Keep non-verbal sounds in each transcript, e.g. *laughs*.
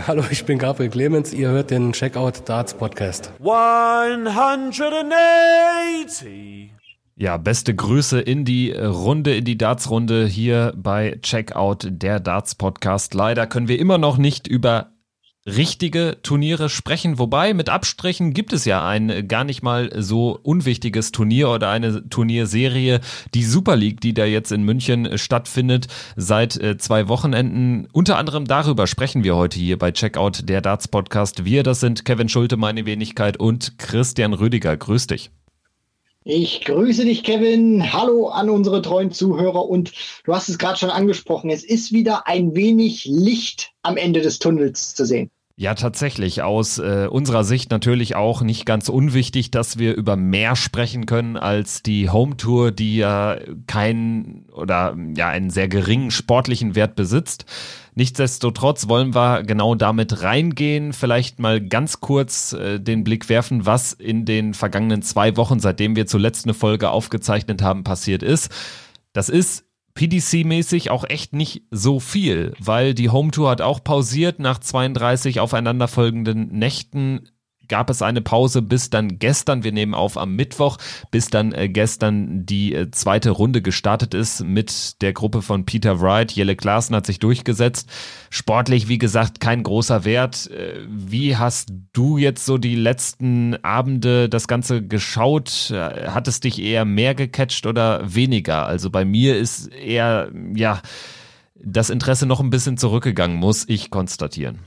*laughs* Hallo, ich bin Gabriel Clemens. Ihr hört den Checkout Darts Podcast. 180. Ja, beste Grüße in die Runde, in die Darts-Runde hier bei Checkout, der Darts-Podcast. Leider können wir immer noch nicht über richtige Turniere sprechen. Wobei mit Abstrichen gibt es ja ein gar nicht mal so unwichtiges Turnier oder eine Turnierserie, die Super League, die da jetzt in München stattfindet seit äh, zwei Wochenenden. Unter anderem darüber sprechen wir heute hier bei Checkout der Darts Podcast. Wir, das sind Kevin Schulte, meine Wenigkeit und Christian Rüdiger. Grüß dich. Ich grüße dich, Kevin. Hallo an unsere treuen Zuhörer. Und du hast es gerade schon angesprochen. Es ist wieder ein wenig Licht am Ende des Tunnels zu sehen. Ja, tatsächlich. Aus äh, unserer Sicht natürlich auch nicht ganz unwichtig, dass wir über mehr sprechen können als die Home Tour, die ja keinen oder ja einen sehr geringen sportlichen Wert besitzt. Nichtsdestotrotz wollen wir genau damit reingehen, vielleicht mal ganz kurz äh, den Blick werfen, was in den vergangenen zwei Wochen, seitdem wir zuletzt eine Folge aufgezeichnet haben, passiert ist. Das ist PDC-mäßig auch echt nicht so viel, weil die Home Tour hat auch pausiert nach 32 aufeinanderfolgenden Nächten gab es eine Pause bis dann gestern, wir nehmen auf am Mittwoch, bis dann äh, gestern die äh, zweite Runde gestartet ist mit der Gruppe von Peter Wright. Jelle Klaassen hat sich durchgesetzt. Sportlich, wie gesagt, kein großer Wert. Äh, wie hast du jetzt so die letzten Abende das Ganze geschaut? Hat es dich eher mehr gecatcht oder weniger? Also bei mir ist eher, ja, das Interesse noch ein bisschen zurückgegangen, muss ich konstatieren.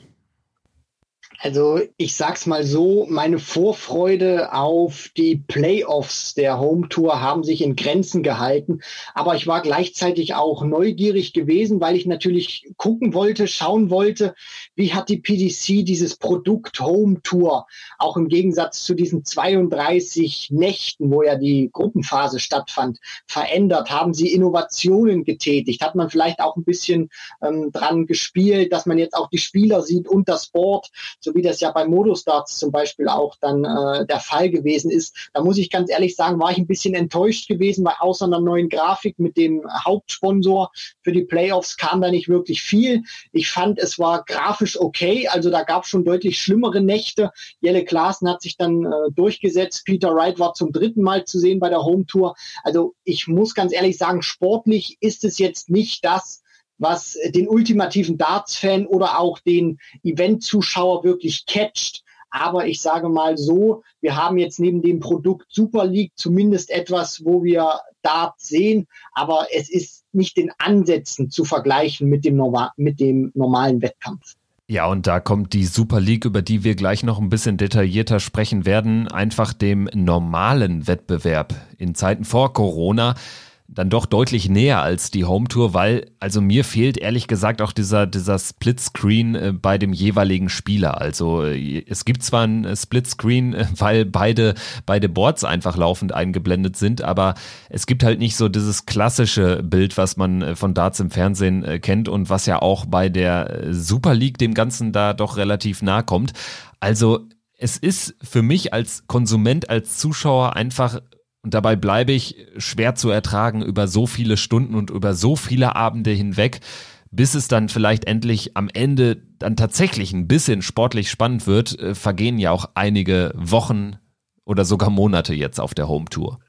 Also ich sag's mal so, meine Vorfreude auf die Playoffs der Home Tour haben sich in Grenzen gehalten, aber ich war gleichzeitig auch neugierig gewesen, weil ich natürlich gucken wollte, schauen wollte, wie hat die PDC dieses Produkt Home Tour auch im Gegensatz zu diesen 32 Nächten, wo ja die Gruppenphase stattfand, verändert? Haben sie Innovationen getätigt? Hat man vielleicht auch ein bisschen ähm, dran gespielt, dass man jetzt auch die Spieler sieht und das Board? So wie das ja bei Modustarts zum Beispiel auch dann äh, der Fall gewesen ist. Da muss ich ganz ehrlich sagen, war ich ein bisschen enttäuscht gewesen, weil außer einer neuen Grafik mit dem Hauptsponsor für die Playoffs kam da nicht wirklich viel. Ich fand, es war grafisch okay, also da gab es schon deutlich schlimmere Nächte. Jelle Klaassen hat sich dann äh, durchgesetzt. Peter Wright war zum dritten Mal zu sehen bei der Home Tour. Also ich muss ganz ehrlich sagen, sportlich ist es jetzt nicht das, was den ultimativen Darts-Fan oder auch den Event-Zuschauer wirklich catcht. Aber ich sage mal so, wir haben jetzt neben dem Produkt Super League zumindest etwas, wo wir Darts sehen, aber es ist nicht in Ansätzen zu vergleichen mit dem, Norma mit dem normalen Wettkampf. Ja, und da kommt die Super League, über die wir gleich noch ein bisschen detaillierter sprechen werden, einfach dem normalen Wettbewerb. In Zeiten vor Corona dann doch deutlich näher als die Home Tour, weil also mir fehlt ehrlich gesagt auch dieser dieser Split Screen äh, bei dem jeweiligen Spieler. Also äh, es gibt zwar ein äh, Split Screen, weil beide beide Boards einfach laufend eingeblendet sind, aber es gibt halt nicht so dieses klassische Bild, was man von Darts im Fernsehen kennt und was ja auch bei der Super League dem Ganzen da doch relativ nahe kommt. Also es ist für mich als Konsument, als Zuschauer einfach und dabei bleibe ich schwer zu ertragen über so viele Stunden und über so viele Abende hinweg, bis es dann vielleicht endlich am Ende dann tatsächlich ein bisschen sportlich spannend wird, äh, vergehen ja auch einige Wochen oder sogar Monate jetzt auf der Home Tour.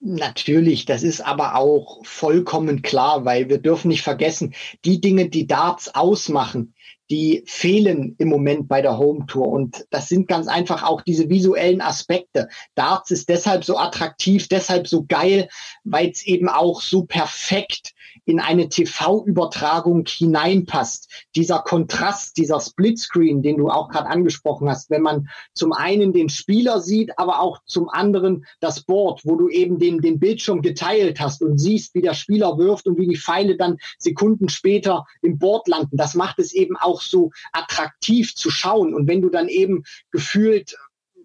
Natürlich, das ist aber auch vollkommen klar, weil wir dürfen nicht vergessen, die Dinge, die Darts ausmachen, die fehlen im Moment bei der Home Tour. Und das sind ganz einfach auch diese visuellen Aspekte. Darts ist deshalb so attraktiv, deshalb so geil, weil es eben auch so perfekt in eine TV-Übertragung hineinpasst. Dieser Kontrast, dieser Splitscreen, den du auch gerade angesprochen hast, wenn man zum einen den Spieler sieht, aber auch zum anderen das Board, wo du eben den, den Bildschirm geteilt hast und siehst, wie der Spieler wirft und wie die Pfeile dann Sekunden später im Board landen. Das macht es eben auch so attraktiv zu schauen. Und wenn du dann eben gefühlt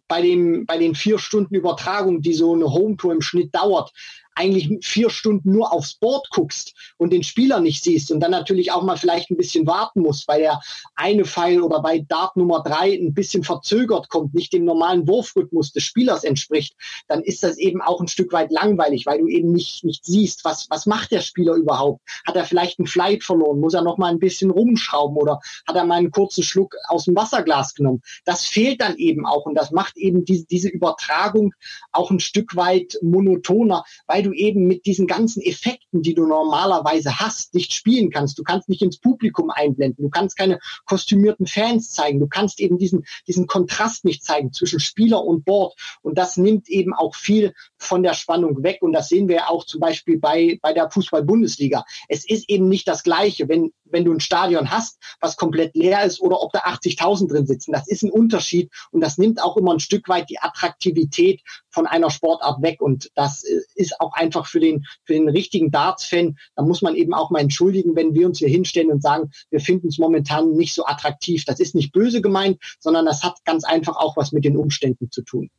bei, dem, bei den vier Stunden Übertragung, die so eine Home Tour im Schnitt dauert, eigentlich vier Stunden nur aufs Board guckst und den Spieler nicht siehst und dann natürlich auch mal vielleicht ein bisschen warten musst, weil der eine Pfeil oder bei Dart Nummer drei ein bisschen verzögert kommt, nicht dem normalen Wurfrhythmus des Spielers entspricht, dann ist das eben auch ein Stück weit langweilig, weil du eben nicht, nicht siehst, was, was macht der Spieler überhaupt? Hat er vielleicht einen Flight verloren? Muss er noch mal ein bisschen rumschrauben oder hat er mal einen kurzen Schluck aus dem Wasserglas genommen? Das fehlt dann eben auch und das macht eben diese, diese Übertragung auch ein Stück weit monotoner, weil du eben mit diesen ganzen Effekten, die du normalerweise hast, nicht spielen kannst. Du kannst nicht ins Publikum einblenden. Du kannst keine kostümierten Fans zeigen. Du kannst eben diesen, diesen Kontrast nicht zeigen zwischen Spieler und Board. Und das nimmt eben auch viel von der Spannung weg. Und das sehen wir auch zum Beispiel bei, bei der Fußball-Bundesliga. Es ist eben nicht das Gleiche, wenn, wenn du ein Stadion hast, was komplett leer ist oder ob da 80.000 drin sitzen. Das ist ein Unterschied und das nimmt auch immer ein Stück weit die Attraktivität von einer Sportart weg. Und das ist auch einfach für den, für den richtigen Darts-Fan, da muss man eben auch mal entschuldigen, wenn wir uns hier hinstellen und sagen, wir finden es momentan nicht so attraktiv. Das ist nicht böse gemeint, sondern das hat ganz einfach auch was mit den Umständen zu tun.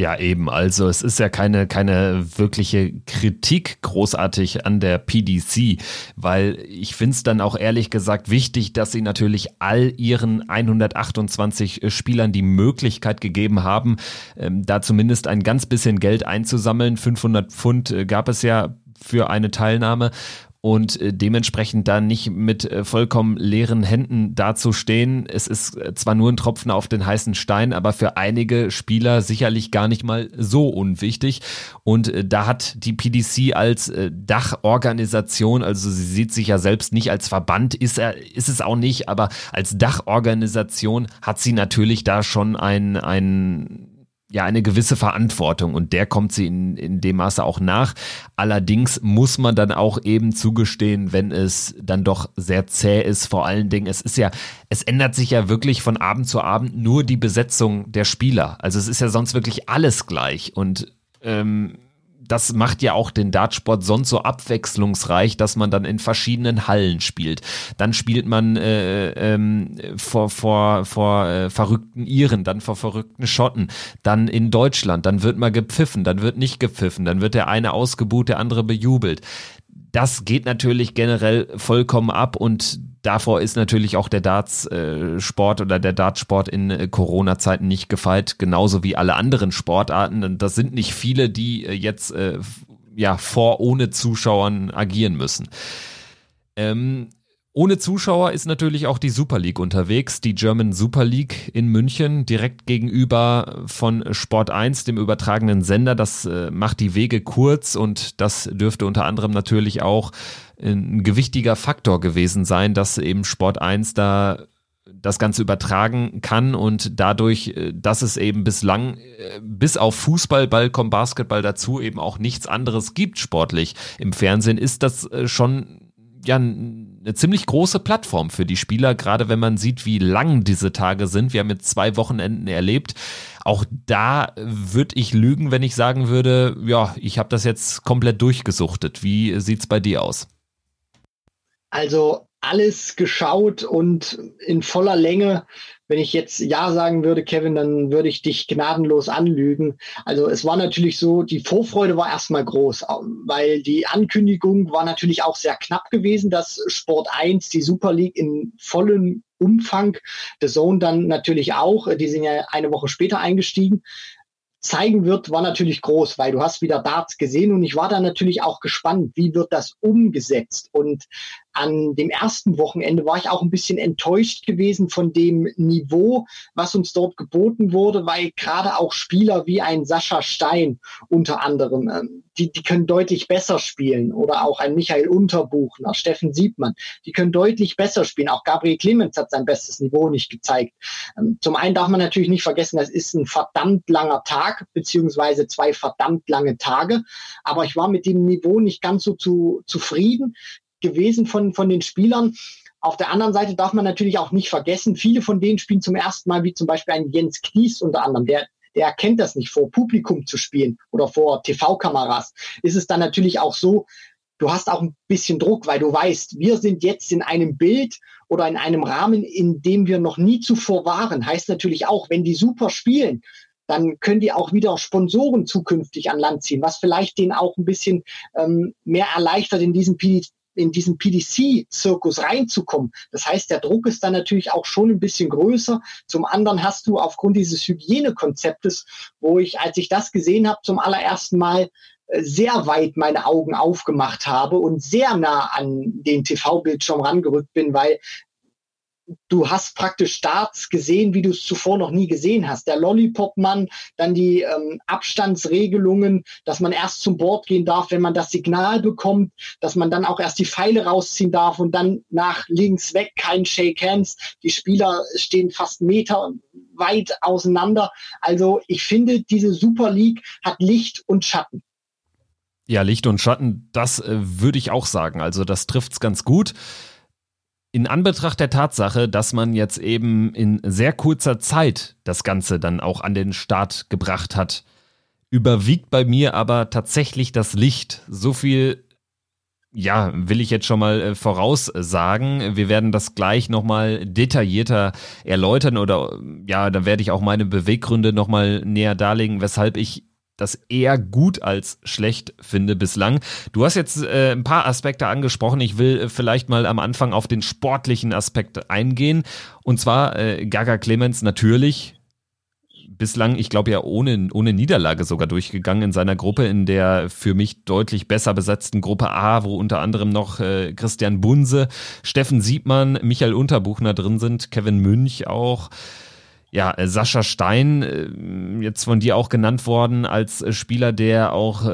Ja, eben. Also es ist ja keine, keine wirkliche Kritik großartig an der PDC, weil ich finde es dann auch ehrlich gesagt wichtig, dass sie natürlich all ihren 128 Spielern die Möglichkeit gegeben haben, ähm, da zumindest ein ganz bisschen Geld einzusammeln. 500 Pfund äh, gab es ja für eine Teilnahme und äh, dementsprechend dann nicht mit äh, vollkommen leeren Händen dazustehen. Es ist äh, zwar nur ein Tropfen auf den heißen Stein, aber für einige Spieler sicherlich gar nicht mal so unwichtig. Und da hat die PDC als Dachorganisation, also sie sieht sich ja selbst nicht als Verband, ist er, ist es auch nicht, aber als Dachorganisation hat sie natürlich da schon ein, ein ja eine gewisse Verantwortung und der kommt sie in, in dem Maße auch nach. Allerdings muss man dann auch eben zugestehen, wenn es dann doch sehr zäh ist, vor allen Dingen, es ist ja, es ändert sich ja wirklich von Abend zu Abend nur die Besetzung der Spieler. Also es ist ja sonst wirklich alles gleich und ähm, das macht ja auch den Dartsport sonst so abwechslungsreich, dass man dann in verschiedenen Hallen spielt. Dann spielt man äh, ähm, vor, vor, vor äh, verrückten Iren, dann vor verrückten Schotten, dann in Deutschland, dann wird mal gepfiffen, dann wird nicht gepfiffen, dann wird der eine ausgebuht, der andere bejubelt. Das geht natürlich generell vollkommen ab und davor ist natürlich auch der Darts-Sport äh, oder der Dartsport in äh, Corona-Zeiten nicht gefeit, genauso wie alle anderen Sportarten. Und das sind nicht viele, die äh, jetzt ja vor ohne Zuschauern agieren müssen. Ähm, ohne Zuschauer ist natürlich auch die Super League unterwegs, die German Super League in München, direkt gegenüber von Sport 1, dem übertragenen Sender. Das äh, macht die Wege kurz und das dürfte unter anderem natürlich auch ein gewichtiger Faktor gewesen sein, dass eben Sport 1 da das Ganze übertragen kann und dadurch, äh, dass es eben bislang äh, bis auf Fußball, Ball, Basketball dazu eben auch nichts anderes gibt sportlich im Fernsehen, ist das schon ja eine ziemlich große Plattform für die Spieler, gerade wenn man sieht, wie lang diese Tage sind. Wir haben jetzt zwei Wochenenden erlebt. Auch da würde ich lügen, wenn ich sagen würde, ja, ich habe das jetzt komplett durchgesuchtet. Wie sieht's bei dir aus? Also alles geschaut und in voller Länge wenn ich jetzt Ja sagen würde, Kevin, dann würde ich dich gnadenlos anlügen. Also es war natürlich so, die Vorfreude war erstmal groß, weil die Ankündigung war natürlich auch sehr knapp gewesen, dass Sport 1 die Super League in vollem Umfang, The Zone dann natürlich auch, die sind ja eine Woche später eingestiegen, zeigen wird, war natürlich groß, weil du hast wieder Darts gesehen und ich war da natürlich auch gespannt, wie wird das umgesetzt. Und an dem ersten Wochenende war ich auch ein bisschen enttäuscht gewesen von dem Niveau, was uns dort geboten wurde, weil gerade auch Spieler wie ein Sascha Stein unter anderem, ähm, die, die können deutlich besser spielen oder auch ein Michael Unterbuchner, Steffen Siebmann, die können deutlich besser spielen. Auch Gabriel Clemens hat sein bestes Niveau nicht gezeigt. Ähm, zum einen darf man natürlich nicht vergessen, das ist ein verdammt langer Tag, beziehungsweise zwei verdammt lange Tage. Aber ich war mit dem Niveau nicht ganz so zu, zufrieden gewesen von, von den Spielern. Auf der anderen Seite darf man natürlich auch nicht vergessen, viele von denen spielen zum ersten Mal, wie zum Beispiel ein Jens Knies unter anderem, der, der erkennt das nicht, vor Publikum zu spielen oder vor TV-Kameras. Ist es dann natürlich auch so, du hast auch ein bisschen Druck, weil du weißt, wir sind jetzt in einem Bild oder in einem Rahmen, in dem wir noch nie zuvor waren. Heißt natürlich auch, wenn die super spielen, dann können die auch wieder Sponsoren zukünftig an Land ziehen, was vielleicht denen auch ein bisschen ähm, mehr erleichtert, in diesen in diesen PDC-Zirkus reinzukommen. Das heißt, der Druck ist dann natürlich auch schon ein bisschen größer. Zum anderen hast du aufgrund dieses Hygienekonzeptes, wo ich, als ich das gesehen habe, zum allerersten Mal äh, sehr weit meine Augen aufgemacht habe und sehr nah an den TV-Bildschirm rangerückt bin, weil du hast praktisch Starts gesehen, wie du es zuvor noch nie gesehen hast. Der Lollipop-Mann, dann die ähm, Abstandsregelungen, dass man erst zum Board gehen darf, wenn man das Signal bekommt, dass man dann auch erst die Pfeile rausziehen darf und dann nach links weg kein Shake Hands. Die Spieler stehen fast Meter weit auseinander. Also ich finde, diese Super League hat Licht und Schatten. Ja, Licht und Schatten, das äh, würde ich auch sagen. Also das trifft's ganz gut. In Anbetracht der Tatsache, dass man jetzt eben in sehr kurzer Zeit das Ganze dann auch an den Start gebracht hat, überwiegt bei mir aber tatsächlich das Licht. So viel, ja, will ich jetzt schon mal äh, voraussagen. Wir werden das gleich nochmal detaillierter erläutern oder ja, da werde ich auch meine Beweggründe nochmal näher darlegen, weshalb ich das eher gut als schlecht finde bislang. Du hast jetzt äh, ein paar Aspekte angesprochen. Ich will äh, vielleicht mal am Anfang auf den sportlichen Aspekt eingehen. Und zwar äh, Gaga Clemens natürlich bislang, ich glaube ja ohne, ohne Niederlage sogar durchgegangen in seiner Gruppe, in der für mich deutlich besser besetzten Gruppe A, wo unter anderem noch äh, Christian Bunse, Steffen Siebmann, Michael Unterbuchner drin sind, Kevin Münch auch. Ja, äh, Sascha Stein, äh, jetzt von dir auch genannt worden als äh, Spieler, der auch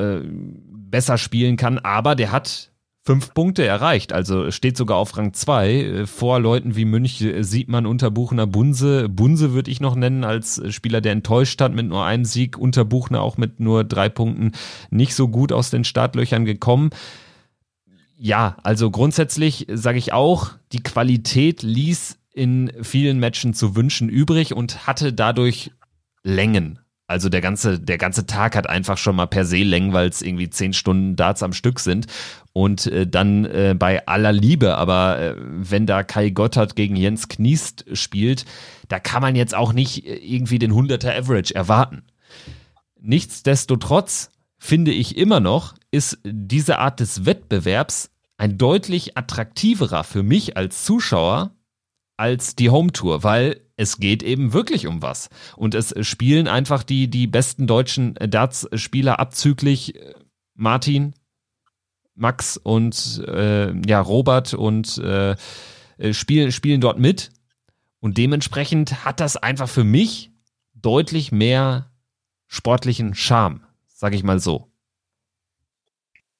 besser spielen kann, aber der hat fünf Punkte erreicht, also steht sogar auf Rang zwei vor Leuten wie Münch, Siegmann, Unterbuchner, Bunse. Bunse würde ich noch nennen als Spieler, der enttäuscht hat mit nur einem Sieg, Unterbuchner auch mit nur drei Punkten nicht so gut aus den Startlöchern gekommen. Ja, also grundsätzlich sage ich auch, die Qualität ließ in vielen Matchen zu wünschen übrig und hatte dadurch Längen. Also der ganze, der ganze Tag hat einfach schon mal per se Längen, weil es irgendwie zehn Stunden Darts am Stück sind. Und äh, dann äh, bei aller Liebe, aber äh, wenn da Kai Gotthard gegen Jens Kniest spielt, da kann man jetzt auch nicht äh, irgendwie den 100er Average erwarten. Nichtsdestotrotz finde ich immer noch, ist diese Art des Wettbewerbs ein deutlich attraktiverer für mich als Zuschauer als die Home Tour, weil es geht eben wirklich um was. Und es spielen einfach die, die besten deutschen Darts-Spieler abzüglich äh, Martin, Max und äh, ja, Robert und äh, äh, spielen, spielen dort mit. Und dementsprechend hat das einfach für mich deutlich mehr sportlichen Charme, sage ich mal so.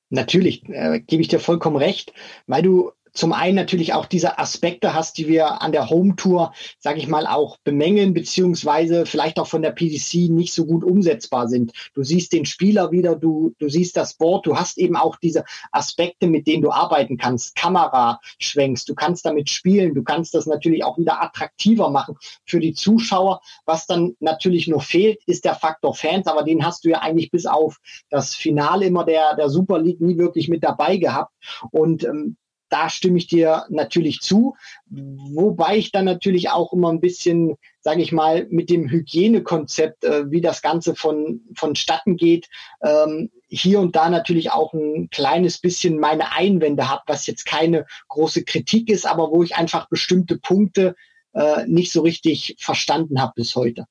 Natürlich, äh, gebe ich dir vollkommen recht, weil du zum einen natürlich auch diese Aspekte hast, die wir an der Home Tour, sage ich mal, auch bemängeln, beziehungsweise vielleicht auch von der PDC nicht so gut umsetzbar sind. Du siehst den Spieler wieder, du, du siehst das Board, du hast eben auch diese Aspekte, mit denen du arbeiten kannst. Kamera schwenkst, du kannst damit spielen, du kannst das natürlich auch wieder attraktiver machen für die Zuschauer. Was dann natürlich nur fehlt, ist der Faktor Fans, aber den hast du ja eigentlich bis auf das Finale immer der, der Super League nie wirklich mit dabei gehabt. Und ähm, da stimme ich dir natürlich zu, wobei ich dann natürlich auch immer ein bisschen, sage ich mal, mit dem Hygienekonzept, äh, wie das Ganze von vonstatten geht, ähm, hier und da natürlich auch ein kleines bisschen meine Einwände habe, was jetzt keine große Kritik ist, aber wo ich einfach bestimmte Punkte äh, nicht so richtig verstanden habe bis heute.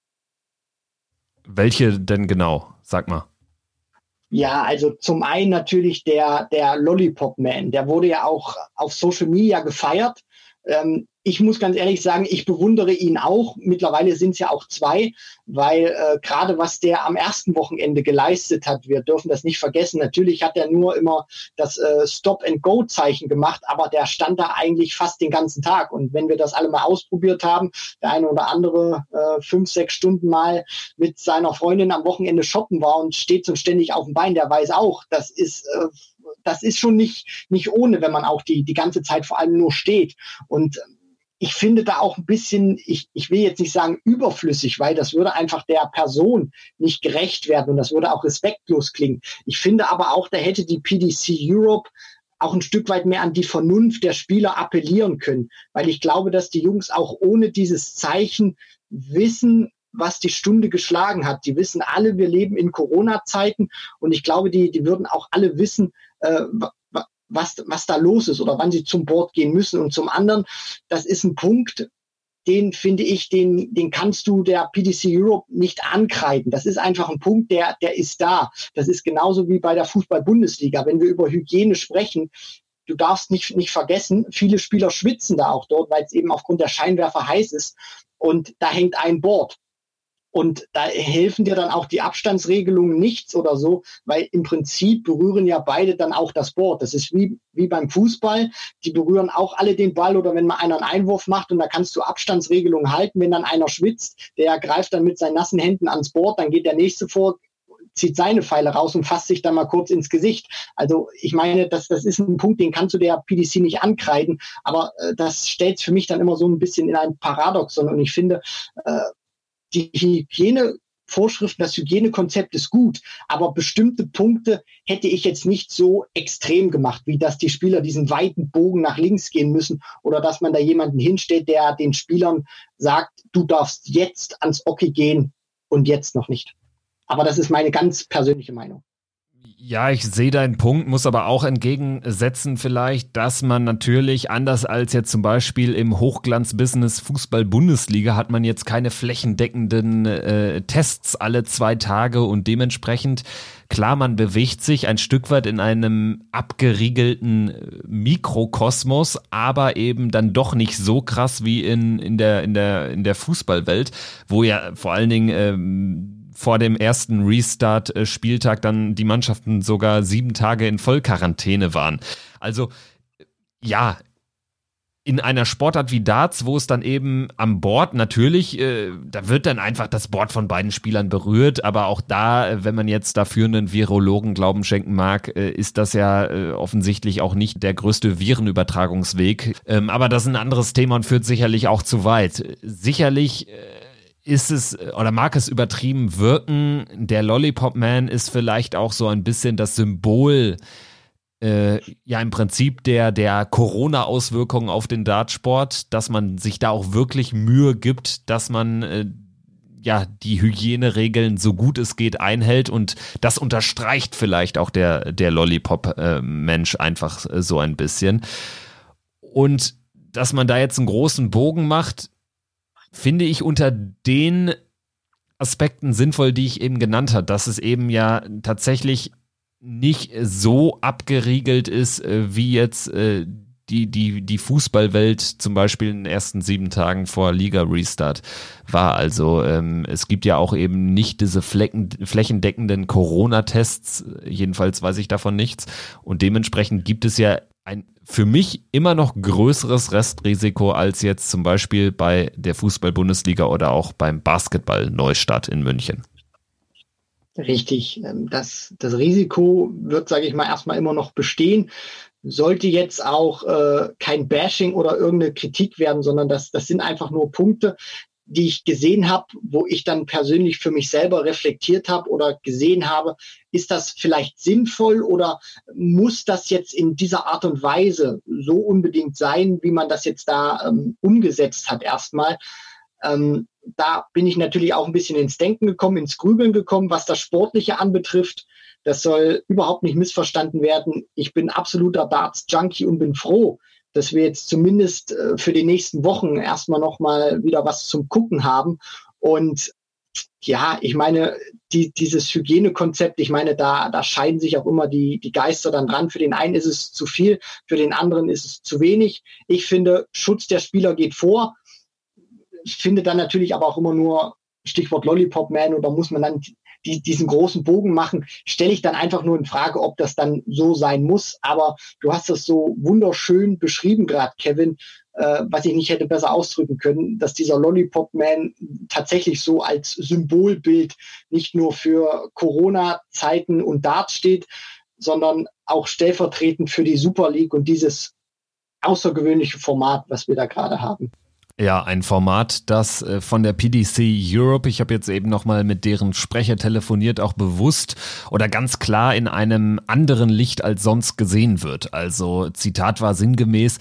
Welche denn genau? Sag mal. Ja, also zum einen natürlich der, der Lollipop Man, der wurde ja auch auf Social Media gefeiert. Ähm, ich muss ganz ehrlich sagen, ich bewundere ihn auch. Mittlerweile sind es ja auch zwei, weil äh, gerade was der am ersten Wochenende geleistet hat, wir dürfen das nicht vergessen. Natürlich hat er nur immer das äh, Stop-and-Go-Zeichen gemacht, aber der stand da eigentlich fast den ganzen Tag. Und wenn wir das alle mal ausprobiert haben, der eine oder andere äh, fünf, sechs Stunden mal mit seiner Freundin am Wochenende shoppen war und steht so ständig auf dem Bein, der weiß auch, das ist äh, das ist schon nicht, nicht ohne, wenn man auch die, die ganze Zeit vor allem nur steht. Und ich finde da auch ein bisschen, ich, ich will jetzt nicht sagen überflüssig, weil das würde einfach der Person nicht gerecht werden und das würde auch respektlos klingen. Ich finde aber auch, da hätte die PDC Europe auch ein Stück weit mehr an die Vernunft der Spieler appellieren können, weil ich glaube, dass die Jungs auch ohne dieses Zeichen wissen, was die Stunde geschlagen hat. Die wissen alle, wir leben in Corona-Zeiten und ich glaube, die, die würden auch alle wissen, äh, was, was da los ist oder wann sie zum Board gehen müssen. Und zum anderen, das ist ein Punkt, den finde ich, den, den kannst du der PDC Europe nicht ankreiden. Das ist einfach ein Punkt, der, der ist da. Das ist genauso wie bei der Fußball-Bundesliga. Wenn wir über Hygiene sprechen, du darfst nicht, nicht vergessen, viele Spieler schwitzen da auch dort, weil es eben aufgrund der Scheinwerfer heiß ist. Und da hängt ein Board. Und da helfen dir dann auch die Abstandsregelungen nichts oder so, weil im Prinzip berühren ja beide dann auch das Board. Das ist wie, wie beim Fußball. Die berühren auch alle den Ball oder wenn mal einer einen Einwurf macht und da kannst du Abstandsregelungen halten. Wenn dann einer schwitzt, der greift dann mit seinen nassen Händen ans Board, dann geht der nächste vor, zieht seine Pfeile raus und fasst sich dann mal kurz ins Gesicht. Also ich meine, das, das ist ein Punkt, den kannst du der PDC nicht ankreiden, aber äh, das stellt für mich dann immer so ein bisschen in ein Paradoxon und ich finde, äh, die Hygienevorschriften, das Hygienekonzept ist gut, aber bestimmte Punkte hätte ich jetzt nicht so extrem gemacht, wie dass die Spieler diesen weiten Bogen nach links gehen müssen oder dass man da jemanden hinstellt, der den Spielern sagt, du darfst jetzt ans Oki gehen und jetzt noch nicht. Aber das ist meine ganz persönliche Meinung. Ja, ich sehe deinen Punkt, muss aber auch entgegensetzen vielleicht, dass man natürlich anders als jetzt zum Beispiel im Hochglanz-Business Fußball-Bundesliga hat man jetzt keine flächendeckenden äh, Tests alle zwei Tage und dementsprechend klar, man bewegt sich ein Stück weit in einem abgeriegelten äh, Mikrokosmos, aber eben dann doch nicht so krass wie in, in der, in der, in der Fußballwelt, wo ja vor allen Dingen ähm, vor dem ersten Restart-Spieltag dann die Mannschaften sogar sieben Tage in Vollquarantäne waren. Also ja, in einer Sportart wie Darts, wo es dann eben am Board natürlich, äh, da wird dann einfach das Board von beiden Spielern berührt, aber auch da, wenn man jetzt dafür einen Virologen Glauben schenken mag, äh, ist das ja äh, offensichtlich auch nicht der größte Virenübertragungsweg. Ähm, aber das ist ein anderes Thema und führt sicherlich auch zu weit. Sicherlich äh, ist es oder mag es übertrieben wirken. Der Lollipop Man ist vielleicht auch so ein bisschen das Symbol, äh, ja im Prinzip der, der Corona-Auswirkungen auf den Dartsport, dass man sich da auch wirklich Mühe gibt, dass man äh, ja die Hygieneregeln so gut es geht einhält und das unterstreicht vielleicht auch der, der Lollipop-Mensch äh, einfach äh, so ein bisschen. Und dass man da jetzt einen großen Bogen macht, finde ich unter den Aspekten sinnvoll, die ich eben genannt habe, dass es eben ja tatsächlich nicht so abgeriegelt ist, äh, wie jetzt äh, die, die, die Fußballwelt zum Beispiel in den ersten sieben Tagen vor Liga-Restart war. Also ähm, es gibt ja auch eben nicht diese flächendeckenden Corona-Tests, jedenfalls weiß ich davon nichts. Und dementsprechend gibt es ja ein für mich immer noch größeres Restrisiko als jetzt zum Beispiel bei der Fußball-Bundesliga oder auch beim Basketball-Neustart in München. Richtig. Ähm, das, das Risiko wird, sage ich mal, erstmal immer noch bestehen. Sollte jetzt auch äh, kein Bashing oder irgendeine Kritik werden, sondern das, das sind einfach nur Punkte, die ich gesehen habe, wo ich dann persönlich für mich selber reflektiert habe oder gesehen habe, ist das vielleicht sinnvoll oder muss das jetzt in dieser Art und Weise so unbedingt sein, wie man das jetzt da ähm, umgesetzt hat erstmal. Ähm, da bin ich natürlich auch ein bisschen ins Denken gekommen, ins Grübeln gekommen, was das Sportliche anbetrifft. Das soll überhaupt nicht missverstanden werden. Ich bin absoluter Darts-Junkie und bin froh, dass wir jetzt zumindest äh, für die nächsten Wochen erstmal nochmal wieder was zum Gucken haben. Und ja, ich meine, die, dieses Hygienekonzept, ich meine, da, da scheiden sich auch immer die, die Geister dann dran. Für den einen ist es zu viel, für den anderen ist es zu wenig. Ich finde, Schutz der Spieler geht vor. Ich finde dann natürlich aber auch immer nur Stichwort Lollipop Man oder muss man dann die, diesen großen Bogen machen, stelle ich dann einfach nur in Frage, ob das dann so sein muss. Aber du hast das so wunderschön beschrieben gerade, Kevin, äh, was ich nicht hätte besser ausdrücken können, dass dieser Lollipop Man tatsächlich so als Symbolbild nicht nur für Corona-Zeiten und Darts steht, sondern auch stellvertretend für die Super League und dieses außergewöhnliche Format, was wir da gerade haben. Ja, ein Format, das äh, von der PDC Europe, ich habe jetzt eben nochmal mit deren Sprecher telefoniert, auch bewusst oder ganz klar in einem anderen Licht als sonst gesehen wird. Also Zitat war sinngemäß,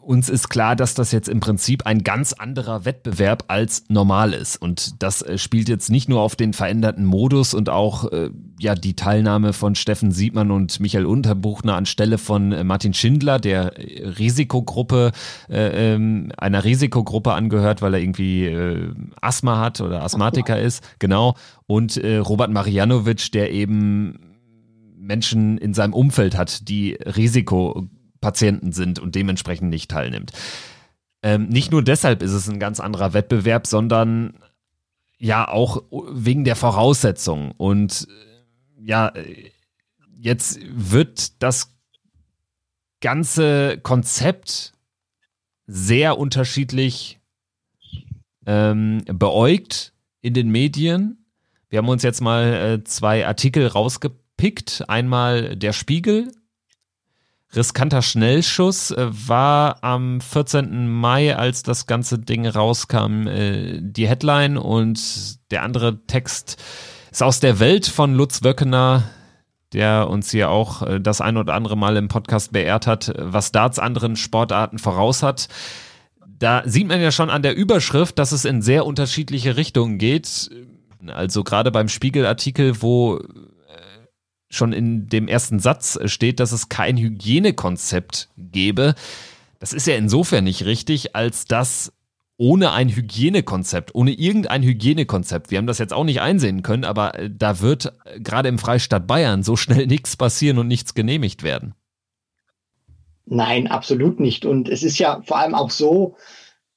uns ist klar, dass das jetzt im Prinzip ein ganz anderer Wettbewerb als normal ist. Und das äh, spielt jetzt nicht nur auf den veränderten Modus und auch äh, ja die Teilnahme von Steffen Siebmann und Michael Unterbuchner anstelle von äh, Martin Schindler, der äh, Risikogruppe, äh, ähm, einer Risikogruppe angehört, weil er irgendwie äh, Asthma hat oder Asthmatiker ist, genau. Und Robert Marianovic, der eben Menschen in seinem Umfeld hat, die Risiko Patienten sind und dementsprechend nicht teilnimmt. Ähm, nicht nur deshalb ist es ein ganz anderer Wettbewerb, sondern ja auch wegen der Voraussetzungen. Und äh, ja, jetzt wird das ganze Konzept sehr unterschiedlich ähm, beäugt in den Medien. Wir haben uns jetzt mal äh, zwei Artikel rausgepickt. Einmal der Spiegel riskanter Schnellschuss äh, war am 14. Mai, als das ganze Ding rauskam, äh, die Headline und der andere Text ist aus der Welt von Lutz Wöckener, der uns hier auch äh, das ein oder andere Mal im Podcast beehrt hat, was Darts anderen Sportarten voraus hat. Da sieht man ja schon an der Überschrift, dass es in sehr unterschiedliche Richtungen geht. Also gerade beim Spiegelartikel, wo schon in dem ersten Satz steht, dass es kein Hygienekonzept gäbe. Das ist ja insofern nicht richtig, als dass ohne ein Hygienekonzept, ohne irgendein Hygienekonzept, wir haben das jetzt auch nicht einsehen können, aber äh, da wird äh, gerade im Freistaat Bayern so schnell *laughs* nichts passieren und nichts genehmigt werden. Nein, absolut nicht. Und es ist ja vor allem auch so,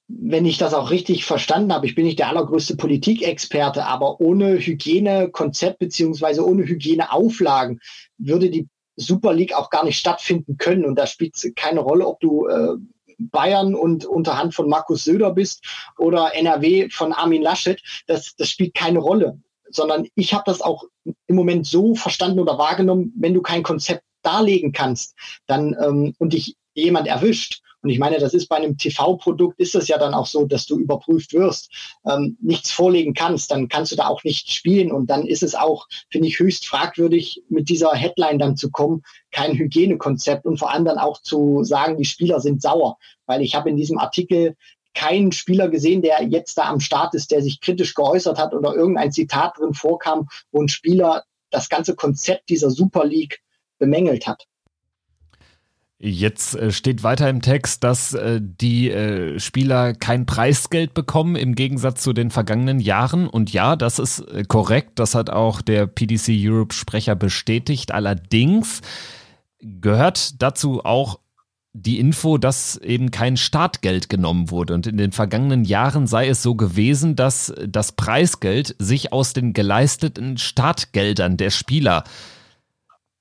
wenn ich das auch richtig verstanden habe, ich bin nicht der allergrößte Politikexperte, aber ohne Hygienekonzept beziehungsweise ohne Hygieneauflagen würde die Super League auch gar nicht stattfinden können. Und da spielt es keine Rolle, ob du äh, Bayern und unterhand von Markus Söder bist oder NRW von Armin Laschet. Das, das spielt keine Rolle. Sondern ich habe das auch im Moment so verstanden oder wahrgenommen, wenn du kein Konzept darlegen kannst, dann ähm, und dich jemand erwischt und ich meine, das ist bei einem TV-Produkt, ist es ja dann auch so, dass du überprüft wirst, ähm, nichts vorlegen kannst, dann kannst du da auch nicht spielen. Und dann ist es auch, finde ich, höchst fragwürdig, mit dieser Headline dann zu kommen, kein Hygienekonzept und vor allem dann auch zu sagen, die Spieler sind sauer. Weil ich habe in diesem Artikel keinen Spieler gesehen, der jetzt da am Start ist, der sich kritisch geäußert hat oder irgendein Zitat drin vorkam, wo ein Spieler das ganze Konzept dieser Super League bemängelt hat. Jetzt äh, steht weiter im Text, dass äh, die äh, Spieler kein Preisgeld bekommen im Gegensatz zu den vergangenen Jahren. Und ja, das ist korrekt. Das hat auch der PDC Europe Sprecher bestätigt. Allerdings gehört dazu auch die Info, dass eben kein Startgeld genommen wurde. Und in den vergangenen Jahren sei es so gewesen, dass das Preisgeld sich aus den geleisteten Startgeldern der Spieler äh,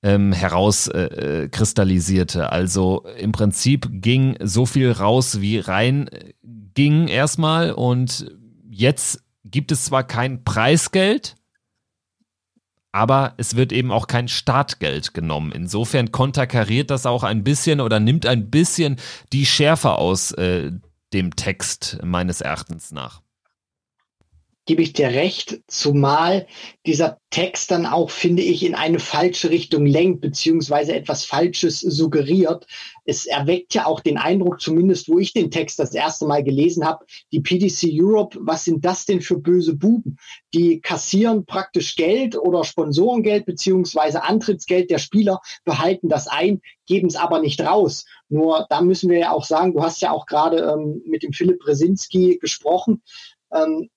ähm, herauskristallisierte. Äh, also im Prinzip ging so viel raus, wie rein äh, ging erstmal. Und jetzt gibt es zwar kein Preisgeld, aber es wird eben auch kein Startgeld genommen. Insofern konterkariert das auch ein bisschen oder nimmt ein bisschen die Schärfe aus äh, dem Text meines Erachtens nach gebe ich dir recht, zumal dieser Text dann auch, finde ich, in eine falsche Richtung lenkt, beziehungsweise etwas Falsches suggeriert. Es erweckt ja auch den Eindruck, zumindest wo ich den Text das erste Mal gelesen habe, die PDC Europe, was sind das denn für böse Buben? Die kassieren praktisch Geld oder Sponsorengeld, beziehungsweise Antrittsgeld der Spieler, behalten das ein, geben es aber nicht raus. Nur da müssen wir ja auch sagen, du hast ja auch gerade ähm, mit dem Philipp Brzezinski gesprochen. Ähm,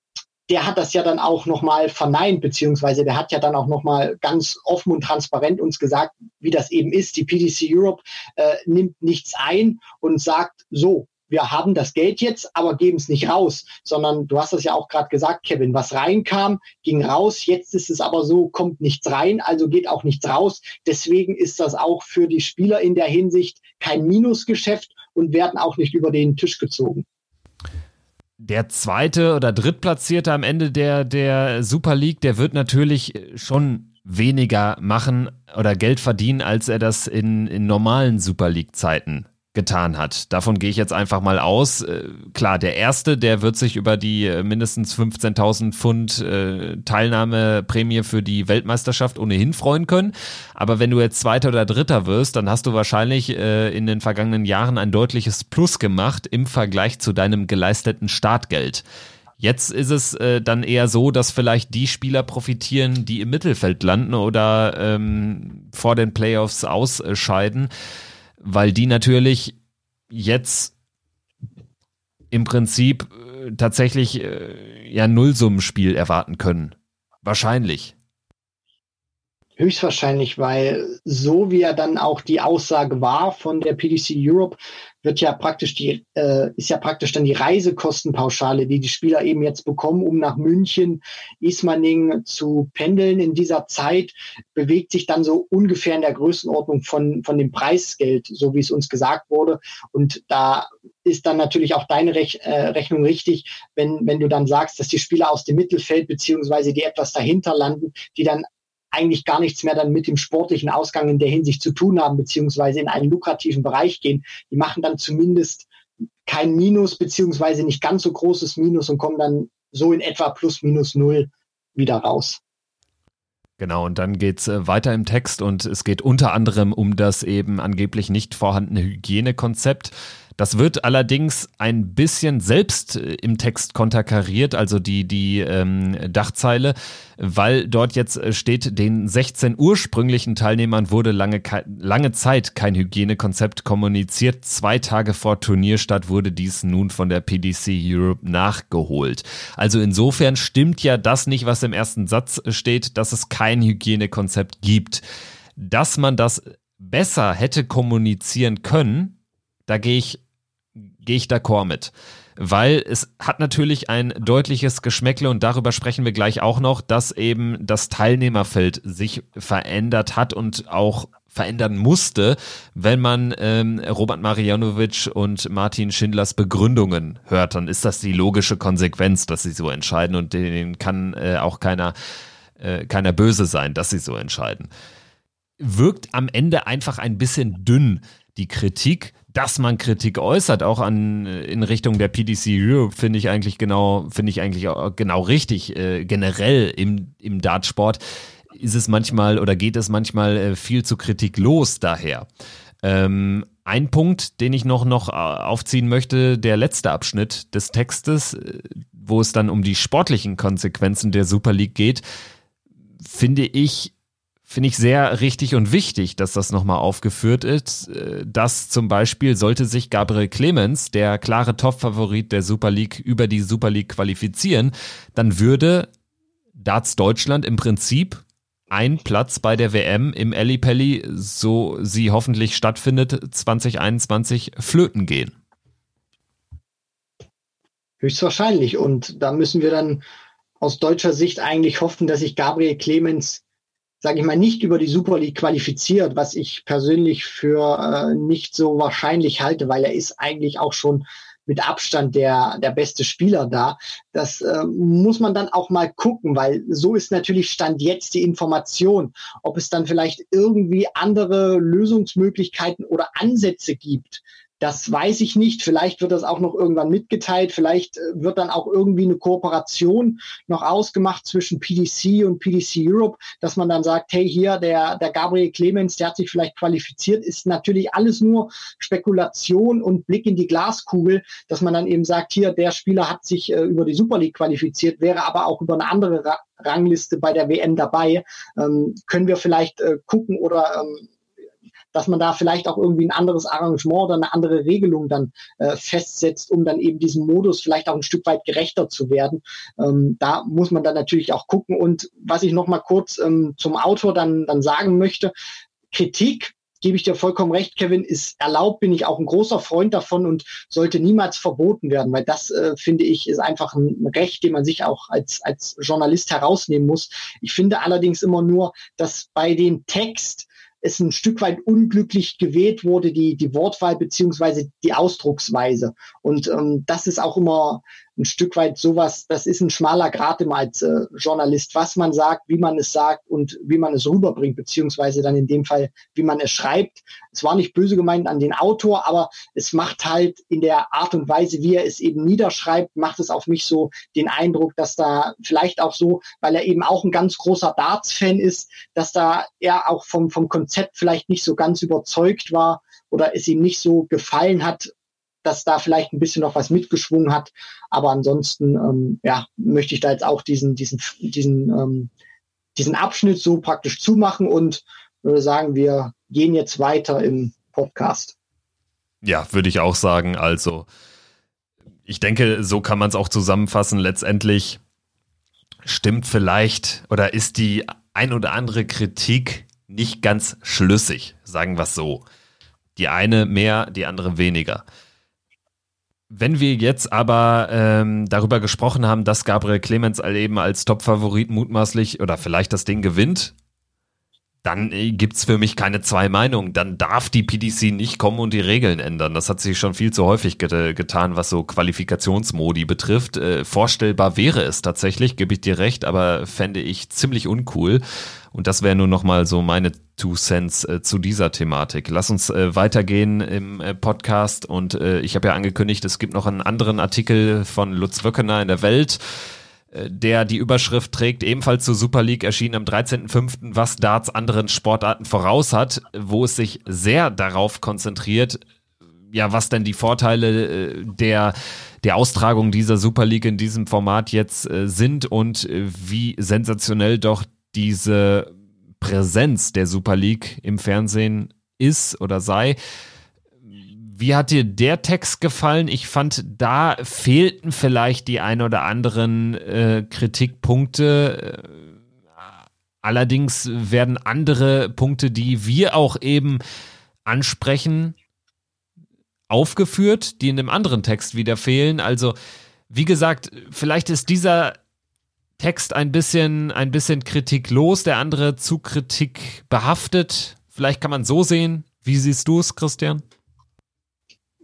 der hat das ja dann auch nochmal verneint, beziehungsweise der hat ja dann auch nochmal ganz offen und transparent uns gesagt, wie das eben ist. Die PDC Europe äh, nimmt nichts ein und sagt so, wir haben das Geld jetzt, aber geben es nicht raus, sondern du hast das ja auch gerade gesagt, Kevin, was reinkam, ging raus. Jetzt ist es aber so, kommt nichts rein, also geht auch nichts raus. Deswegen ist das auch für die Spieler in der Hinsicht kein Minusgeschäft und werden auch nicht über den Tisch gezogen der zweite oder drittplatzierte am Ende der, der Super League, der wird natürlich schon weniger machen oder Geld verdienen, als er das in, in normalen Super League-Zeiten getan hat. Davon gehe ich jetzt einfach mal aus. Äh, klar, der erste, der wird sich über die äh, mindestens 15.000 Pfund äh, Teilnahmeprämie für die Weltmeisterschaft ohnehin freuen können. Aber wenn du jetzt Zweiter oder Dritter wirst, dann hast du wahrscheinlich in den vergangenen Jahren ein deutliches Plus gemacht im Vergleich zu deinem geleisteten Startgeld. Jetzt ist es äh, dann eher so, dass vielleicht die Spieler profitieren, die im Mittelfeld landen oder ähm, vor den Playoffs ausscheiden weil die natürlich jetzt im Prinzip äh, tatsächlich äh, ja Nullsummenspiel erwarten können. Wahrscheinlich. Höchstwahrscheinlich, weil so wie ja dann auch die Aussage war von der PDC Europe, wird ja praktisch die, äh, ist ja praktisch dann die Reisekostenpauschale, die die Spieler eben jetzt bekommen, um nach München, Ismaning zu pendeln. In dieser Zeit bewegt sich dann so ungefähr in der Größenordnung von, von dem Preisgeld, so wie es uns gesagt wurde. Und da ist dann natürlich auch deine Rech äh, Rechnung richtig, wenn, wenn du dann sagst, dass die Spieler aus dem Mittelfeld beziehungsweise die etwas dahinter landen, die dann eigentlich gar nichts mehr dann mit dem sportlichen Ausgang in der Hinsicht zu tun haben, beziehungsweise in einen lukrativen Bereich gehen. Die machen dann zumindest kein Minus, beziehungsweise nicht ganz so großes Minus und kommen dann so in etwa plus minus null wieder raus. Genau, und dann geht's äh, weiter im Text und es geht unter anderem um das eben angeblich nicht vorhandene Hygienekonzept. Das wird allerdings ein bisschen selbst äh, im Text konterkariert, also die, die ähm, Dachzeile, weil dort jetzt äh, steht, den 16 ursprünglichen Teilnehmern wurde lange, lange Zeit kein Hygienekonzept kommuniziert. Zwei Tage vor Turnierstart wurde dies nun von der PDC Europe nachgeholt. Also insofern stimmt ja das nicht, was im ersten Satz steht, dass es kein Hygienekonzept gibt. Dass man das besser hätte kommunizieren können, da gehe ich gehe ich d'accord mit. Weil es hat natürlich ein deutliches Geschmäckle und darüber sprechen wir gleich auch noch, dass eben das Teilnehmerfeld sich verändert hat und auch verändern musste, wenn man ähm, Robert Marianovic und Martin Schindlers Begründungen hört, dann ist das die logische Konsequenz, dass sie so entscheiden und denen kann äh, auch keiner, äh, keiner böse sein, dass sie so entscheiden. Wirkt am Ende einfach ein bisschen dünn, die Kritik, dass man Kritik äußert, auch an in Richtung der PDC Europe, finde ich eigentlich genau, finde ich eigentlich genau richtig. Äh, generell im, im Dartsport ist es manchmal oder geht es manchmal äh, viel zu Kritik los daher. Ähm, ein Punkt, den ich noch, noch äh, aufziehen möchte, der letzte Abschnitt des Textes, äh, wo es dann um die sportlichen Konsequenzen der Super League geht, finde ich finde ich sehr richtig und wichtig, dass das nochmal aufgeführt ist, äh, dass zum Beispiel sollte sich Gabriel Clemens, der klare Top-Favorit der Super League, über die Super League qualifizieren, dann würde Darts Deutschland im Prinzip ein Platz bei der WM im Ellipelli, so sie hoffentlich stattfindet, 2021 flöten gehen. Höchstwahrscheinlich. Und da müssen wir dann aus deutscher Sicht eigentlich hoffen, dass sich Gabriel Clemens sage ich mal, nicht über die Super League qualifiziert, was ich persönlich für äh, nicht so wahrscheinlich halte, weil er ist eigentlich auch schon mit Abstand der, der beste Spieler da. Das äh, muss man dann auch mal gucken, weil so ist natürlich Stand jetzt die Information. Ob es dann vielleicht irgendwie andere Lösungsmöglichkeiten oder Ansätze gibt, das weiß ich nicht. Vielleicht wird das auch noch irgendwann mitgeteilt. Vielleicht äh, wird dann auch irgendwie eine Kooperation noch ausgemacht zwischen PDC und PDC Europe, dass man dann sagt, hey, hier der, der Gabriel Clemens, der hat sich vielleicht qualifiziert, ist natürlich alles nur Spekulation und Blick in die Glaskugel, dass man dann eben sagt, hier der Spieler hat sich äh, über die Super League qualifiziert, wäre aber auch über eine andere Ra Rangliste bei der WM dabei. Ähm, können wir vielleicht äh, gucken oder ähm, dass man da vielleicht auch irgendwie ein anderes Arrangement oder eine andere Regelung dann äh, festsetzt, um dann eben diesem Modus vielleicht auch ein Stück weit gerechter zu werden. Ähm, da muss man dann natürlich auch gucken. Und was ich noch mal kurz ähm, zum Autor dann, dann sagen möchte, Kritik gebe ich dir vollkommen recht, Kevin, ist erlaubt, bin ich auch ein großer Freund davon und sollte niemals verboten werden, weil das, äh, finde ich, ist einfach ein Recht, den man sich auch als, als Journalist herausnehmen muss. Ich finde allerdings immer nur, dass bei dem Text es ein Stück weit unglücklich gewählt wurde, die, die Wortwahl beziehungsweise die Ausdrucksweise. Und ähm, das ist auch immer ein Stück weit sowas, das ist ein schmaler Grat immer als äh, Journalist, was man sagt, wie man es sagt und wie man es rüberbringt, beziehungsweise dann in dem Fall, wie man es schreibt. Es war nicht böse gemeint an den Autor, aber es macht halt in der Art und Weise, wie er es eben niederschreibt, macht es auf mich so den Eindruck, dass da vielleicht auch so, weil er eben auch ein ganz großer Darts-Fan ist, dass da er auch vom, vom Konzept vielleicht nicht so ganz überzeugt war oder es ihm nicht so gefallen hat, dass da vielleicht ein bisschen noch was mitgeschwungen hat. Aber ansonsten, ähm, ja, möchte ich da jetzt auch diesen, diesen, diesen, ähm, diesen Abschnitt so praktisch zumachen und würde sagen, wir gehen jetzt weiter im Podcast. Ja, würde ich auch sagen. Also, ich denke, so kann man es auch zusammenfassen. Letztendlich stimmt vielleicht oder ist die ein oder andere Kritik nicht ganz schlüssig, sagen wir es so. Die eine mehr, die andere weniger. Wenn wir jetzt aber ähm, darüber gesprochen haben, dass Gabriel Clemens eben als Top-Favorit mutmaßlich oder vielleicht das Ding gewinnt, dann äh, gibt's für mich keine zwei Meinungen. Dann darf die PDC nicht kommen und die Regeln ändern. Das hat sich schon viel zu häufig get getan, was so Qualifikationsmodi betrifft. Äh, vorstellbar wäre es tatsächlich, gebe ich dir recht, aber fände ich ziemlich uncool. Und das wäre nur nochmal so meine Two Cents äh, zu dieser Thematik. Lass uns äh, weitergehen im äh, Podcast und äh, ich habe ja angekündigt, es gibt noch einen anderen Artikel von Lutz Wöckener in der Welt, der die Überschrift trägt, ebenfalls zur Super League erschienen am 13.05., was Darts anderen Sportarten voraus hat, wo es sich sehr darauf konzentriert, ja, was denn die Vorteile äh, der der Austragung dieser Super League in diesem Format jetzt äh, sind und äh, wie sensationell doch diese Präsenz der Super League im Fernsehen ist oder sei. Wie hat dir der Text gefallen? Ich fand, da fehlten vielleicht die ein oder anderen äh, Kritikpunkte. Allerdings werden andere Punkte, die wir auch eben ansprechen, aufgeführt, die in einem anderen Text wieder fehlen. Also, wie gesagt, vielleicht ist dieser Text ein bisschen, ein bisschen kritiklos, der andere zu Kritik behaftet. Vielleicht kann man so sehen. Wie siehst du es, Christian?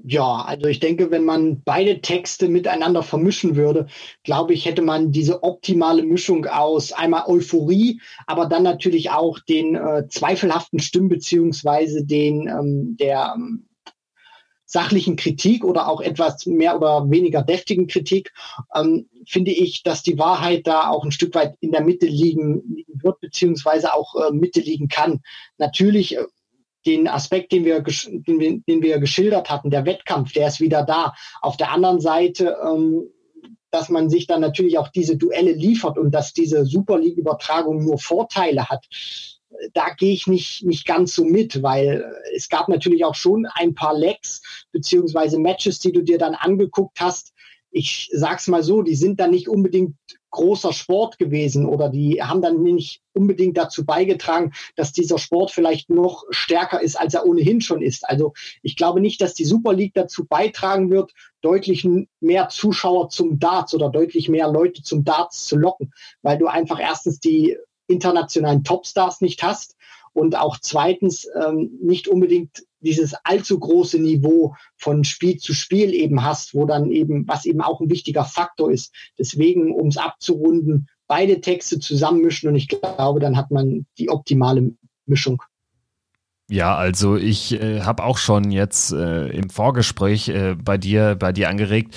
Ja, also ich denke, wenn man beide Texte miteinander vermischen würde, glaube ich, hätte man diese optimale Mischung aus einmal Euphorie, aber dann natürlich auch den äh, zweifelhaften Stimmen beziehungsweise den ähm, der ähm, sachlichen Kritik oder auch etwas mehr oder weniger deftigen Kritik, ähm, finde ich, dass die Wahrheit da auch ein Stück weit in der Mitte liegen, liegen wird, beziehungsweise auch äh, Mitte liegen kann. Natürlich äh, den Aspekt, den wir, den wir, den wir geschildert hatten, der Wettkampf, der ist wieder da. Auf der anderen Seite, ähm, dass man sich dann natürlich auch diese Duelle liefert und dass diese Super League-Übertragung nur Vorteile hat da gehe ich nicht, nicht ganz so mit, weil es gab natürlich auch schon ein paar Lecks beziehungsweise Matches, die du dir dann angeguckt hast. Ich sag's mal so, die sind dann nicht unbedingt großer Sport gewesen oder die haben dann nicht unbedingt dazu beigetragen, dass dieser Sport vielleicht noch stärker ist, als er ohnehin schon ist. Also ich glaube nicht, dass die Super League dazu beitragen wird, deutlich mehr Zuschauer zum Darts oder deutlich mehr Leute zum Darts zu locken, weil du einfach erstens die internationalen Topstars nicht hast und auch zweitens ähm, nicht unbedingt dieses allzu große Niveau von Spiel zu Spiel eben hast, wo dann eben, was eben auch ein wichtiger Faktor ist. Deswegen, um es abzurunden, beide Texte zusammenmischen und ich glaube, dann hat man die optimale Mischung. Ja, also ich äh, habe auch schon jetzt äh, im Vorgespräch äh, bei dir bei dir angeregt,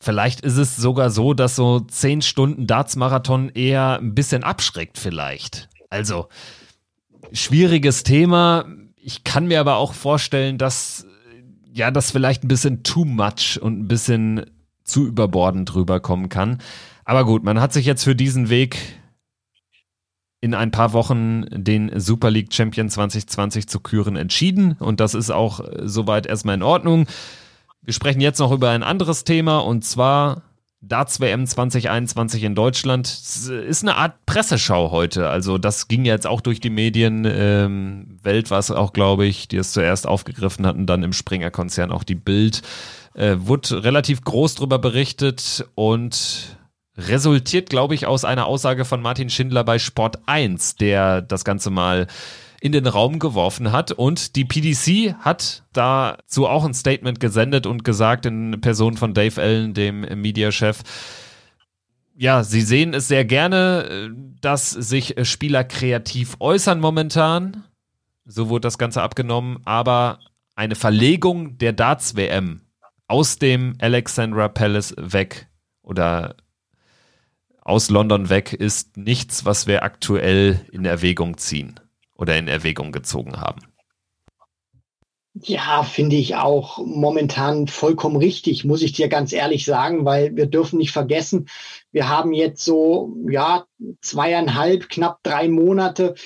Vielleicht ist es sogar so, dass so zehn Stunden Darts-Marathon eher ein bisschen abschreckt, vielleicht. Also, schwieriges Thema. Ich kann mir aber auch vorstellen, dass ja, das vielleicht ein bisschen too much und ein bisschen zu überbordend rüberkommen kann. Aber gut, man hat sich jetzt für diesen Weg in ein paar Wochen den Super League Champion 2020 zu küren entschieden und das ist auch soweit erstmal in Ordnung. Wir sprechen jetzt noch über ein anderes Thema und zwar Darts WM 2021 in Deutschland. Es ist eine Art Presseschau heute. Also das ging jetzt auch durch die Medien. Ähm, Welt war es auch, glaube ich, die es zuerst aufgegriffen hatten, dann im Springer-Konzern auch die Bild. Äh, wurde relativ groß drüber berichtet und resultiert, glaube ich, aus einer Aussage von Martin Schindler bei Sport 1, der das Ganze mal in den Raum geworfen hat. Und die PDC hat dazu auch ein Statement gesendet und gesagt in Person von Dave Allen, dem Mediachef, ja, sie sehen es sehr gerne, dass sich Spieler kreativ äußern momentan. So wurde das Ganze abgenommen, aber eine Verlegung der Darts-WM aus dem Alexandra Palace weg oder aus London weg ist nichts, was wir aktuell in Erwägung ziehen oder in Erwägung gezogen haben. Ja, finde ich auch momentan vollkommen richtig, muss ich dir ganz ehrlich sagen, weil wir dürfen nicht vergessen, wir haben jetzt so, ja, zweieinhalb, knapp drei Monate,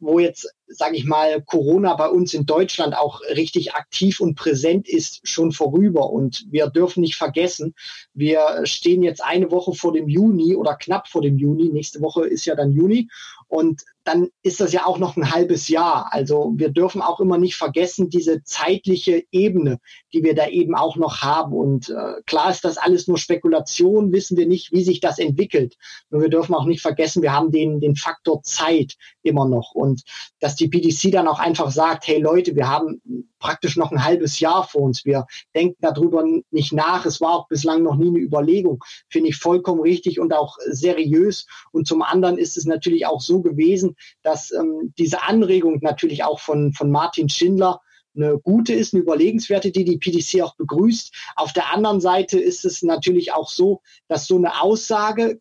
wo jetzt sage ich mal, Corona bei uns in Deutschland auch richtig aktiv und präsent ist, schon vorüber. Und wir dürfen nicht vergessen, wir stehen jetzt eine Woche vor dem Juni oder knapp vor dem Juni. Nächste Woche ist ja dann Juni. Und dann ist das ja auch noch ein halbes Jahr. Also wir dürfen auch immer nicht vergessen, diese zeitliche Ebene, die wir da eben auch noch haben. Und äh, klar ist das alles nur Spekulation, wissen wir nicht, wie sich das entwickelt. Nur wir dürfen auch nicht vergessen, wir haben den, den Faktor Zeit immer noch. Und dass die PDC dann auch einfach sagt, hey Leute, wir haben praktisch noch ein halbes Jahr vor uns. Wir denken darüber nicht nach. Es war auch bislang noch nie eine Überlegung. Finde ich vollkommen richtig und auch seriös. Und zum anderen ist es natürlich auch so gewesen, dass ähm, diese Anregung natürlich auch von, von Martin Schindler eine gute ist, eine überlegenswerte, die die PDC auch begrüßt. Auf der anderen Seite ist es natürlich auch so, dass so eine Aussage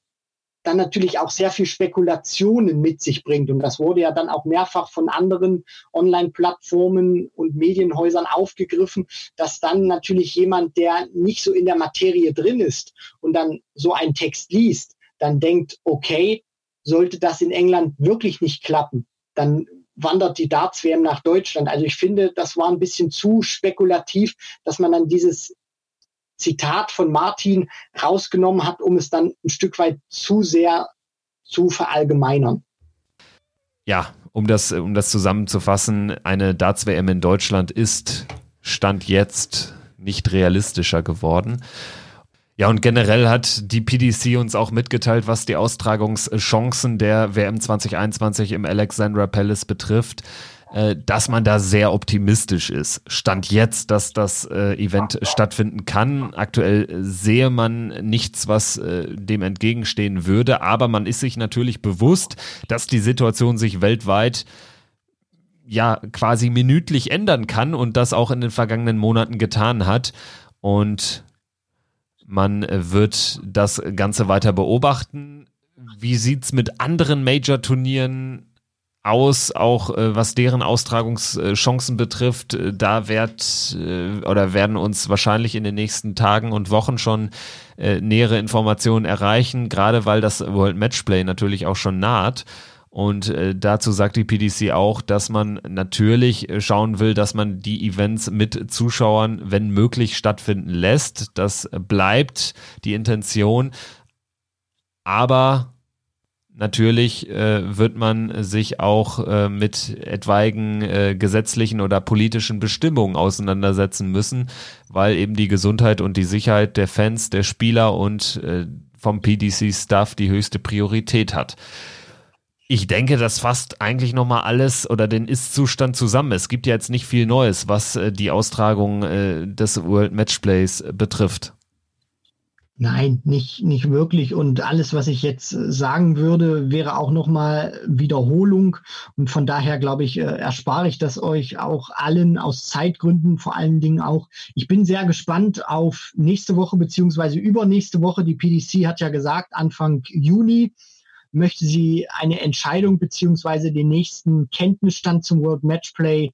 dann natürlich auch sehr viel Spekulationen mit sich bringt. Und das wurde ja dann auch mehrfach von anderen Online-Plattformen und Medienhäusern aufgegriffen, dass dann natürlich jemand, der nicht so in der Materie drin ist und dann so einen Text liest, dann denkt, okay, sollte das in England wirklich nicht klappen, dann wandert die Darts-WM nach Deutschland. Also ich finde, das war ein bisschen zu spekulativ, dass man dann dieses Zitat von Martin rausgenommen hat, um es dann ein Stück weit zu sehr zu verallgemeinern. Ja, um das, um das zusammenzufassen, eine Darts-WM in Deutschland ist Stand jetzt nicht realistischer geworden. Ja, und generell hat die PDC uns auch mitgeteilt, was die Austragungschancen der WM 2021 im Alexandra Palace betrifft. Äh, dass man da sehr optimistisch ist. Stand jetzt, dass das äh, Event stattfinden kann. Aktuell sehe man nichts, was äh, dem entgegenstehen würde, aber man ist sich natürlich bewusst, dass die Situation sich weltweit ja quasi minütlich ändern kann und das auch in den vergangenen Monaten getan hat. Und man wird das Ganze weiter beobachten. Wie sieht's mit anderen Major-Turnieren aus, auch äh, was deren Austragungschancen betrifft. Äh, da wird äh, oder werden uns wahrscheinlich in den nächsten Tagen und Wochen schon äh, nähere Informationen erreichen, gerade weil das World Matchplay natürlich auch schon naht. Und äh, dazu sagt die PDC auch, dass man natürlich schauen will, dass man die Events mit Zuschauern, wenn möglich, stattfinden lässt. Das bleibt die Intention. Aber Natürlich äh, wird man sich auch äh, mit etwaigen äh, gesetzlichen oder politischen Bestimmungen auseinandersetzen müssen, weil eben die Gesundheit und die Sicherheit der Fans, der Spieler und äh, vom PDC-Staff die höchste Priorität hat. Ich denke, das fasst eigentlich nochmal alles oder den Ist-Zustand zusammen. Es gibt ja jetzt nicht viel Neues, was äh, die Austragung äh, des World Matchplays betrifft. Nein, nicht, nicht wirklich. Und alles, was ich jetzt äh, sagen würde, wäre auch nochmal Wiederholung. Und von daher, glaube ich, äh, erspare ich das euch auch allen aus Zeitgründen vor allen Dingen auch. Ich bin sehr gespannt auf nächste Woche beziehungsweise übernächste Woche. Die PDC hat ja gesagt, Anfang Juni möchte sie eine Entscheidung beziehungsweise den nächsten Kenntnisstand zum World Matchplay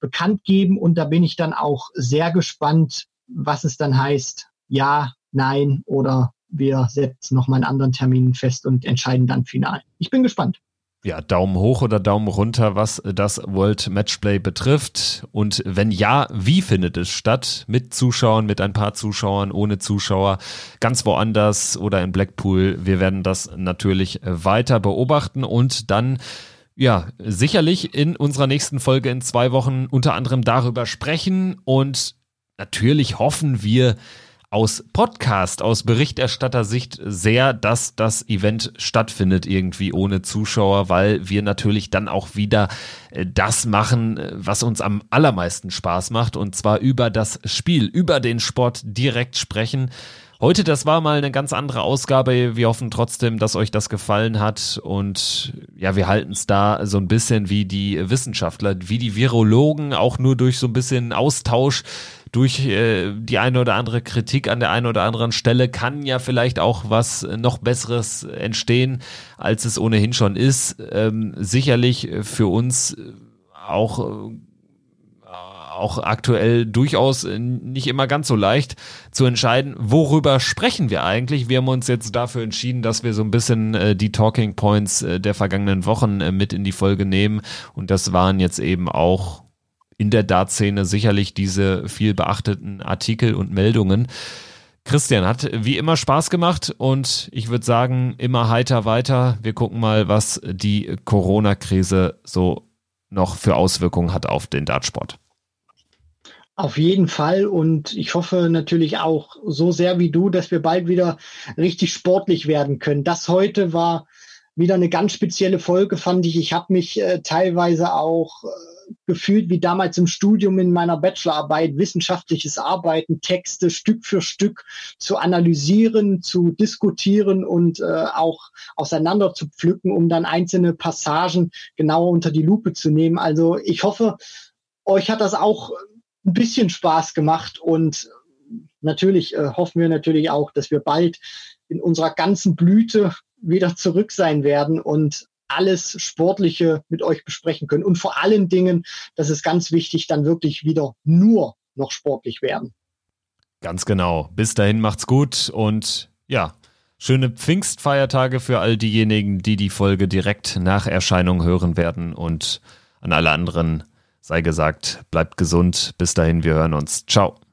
bekannt geben. Und da bin ich dann auch sehr gespannt, was es dann heißt. Ja, nein oder wir setzen nochmal einen anderen Termin fest und entscheiden dann final. Ich bin gespannt. Ja, Daumen hoch oder Daumen runter, was das World Matchplay betrifft. Und wenn ja, wie findet es statt? Mit Zuschauern, mit ein paar Zuschauern, ohne Zuschauer, ganz woanders oder in Blackpool. Wir werden das natürlich weiter beobachten und dann ja, sicherlich in unserer nächsten Folge in zwei Wochen unter anderem darüber sprechen. Und natürlich hoffen wir, aus Podcast, aus Berichterstattersicht sehr, dass das Event stattfindet irgendwie ohne Zuschauer, weil wir natürlich dann auch wieder äh, das machen, äh, was uns am allermeisten Spaß macht und zwar über das Spiel, über den Sport direkt sprechen. Heute, das war mal eine ganz andere Ausgabe. Wir hoffen trotzdem, dass euch das gefallen hat. Und ja, wir halten es da so ein bisschen wie die Wissenschaftler, wie die Virologen, auch nur durch so ein bisschen Austausch durch äh, die eine oder andere Kritik an der einen oder anderen Stelle kann ja vielleicht auch was noch Besseres entstehen, als es ohnehin schon ist. Ähm, sicherlich für uns auch auch aktuell durchaus nicht immer ganz so leicht zu entscheiden, worüber sprechen wir eigentlich. Wir haben uns jetzt dafür entschieden, dass wir so ein bisschen äh, die Talking Points äh, der vergangenen Wochen äh, mit in die Folge nehmen. Und das waren jetzt eben auch in der Dartszene sicherlich diese viel beachteten Artikel und Meldungen. Christian hat wie immer Spaß gemacht und ich würde sagen, immer heiter weiter. Wir gucken mal, was die Corona-Krise so noch für Auswirkungen hat auf den Dartsport. Auf jeden Fall und ich hoffe natürlich auch so sehr wie du, dass wir bald wieder richtig sportlich werden können. Das heute war wieder eine ganz spezielle Folge, fand ich. Ich habe mich äh, teilweise auch äh, gefühlt wie damals im Studium in meiner Bachelorarbeit, wissenschaftliches Arbeiten, Texte Stück für Stück zu analysieren, zu diskutieren und äh, auch auseinander zu pflücken, um dann einzelne Passagen genauer unter die Lupe zu nehmen. Also ich hoffe, euch hat das auch ein bisschen Spaß gemacht und natürlich äh, hoffen wir natürlich auch, dass wir bald in unserer ganzen Blüte wieder zurück sein werden und alles Sportliche mit euch besprechen können. Und vor allen Dingen, das ist ganz wichtig, dann wirklich wieder nur noch sportlich werden. Ganz genau. Bis dahin macht's gut und ja, schöne Pfingstfeiertage für all diejenigen, die die Folge direkt nach Erscheinung hören werden und an alle anderen sei gesagt, bleibt gesund. Bis dahin, wir hören uns. Ciao.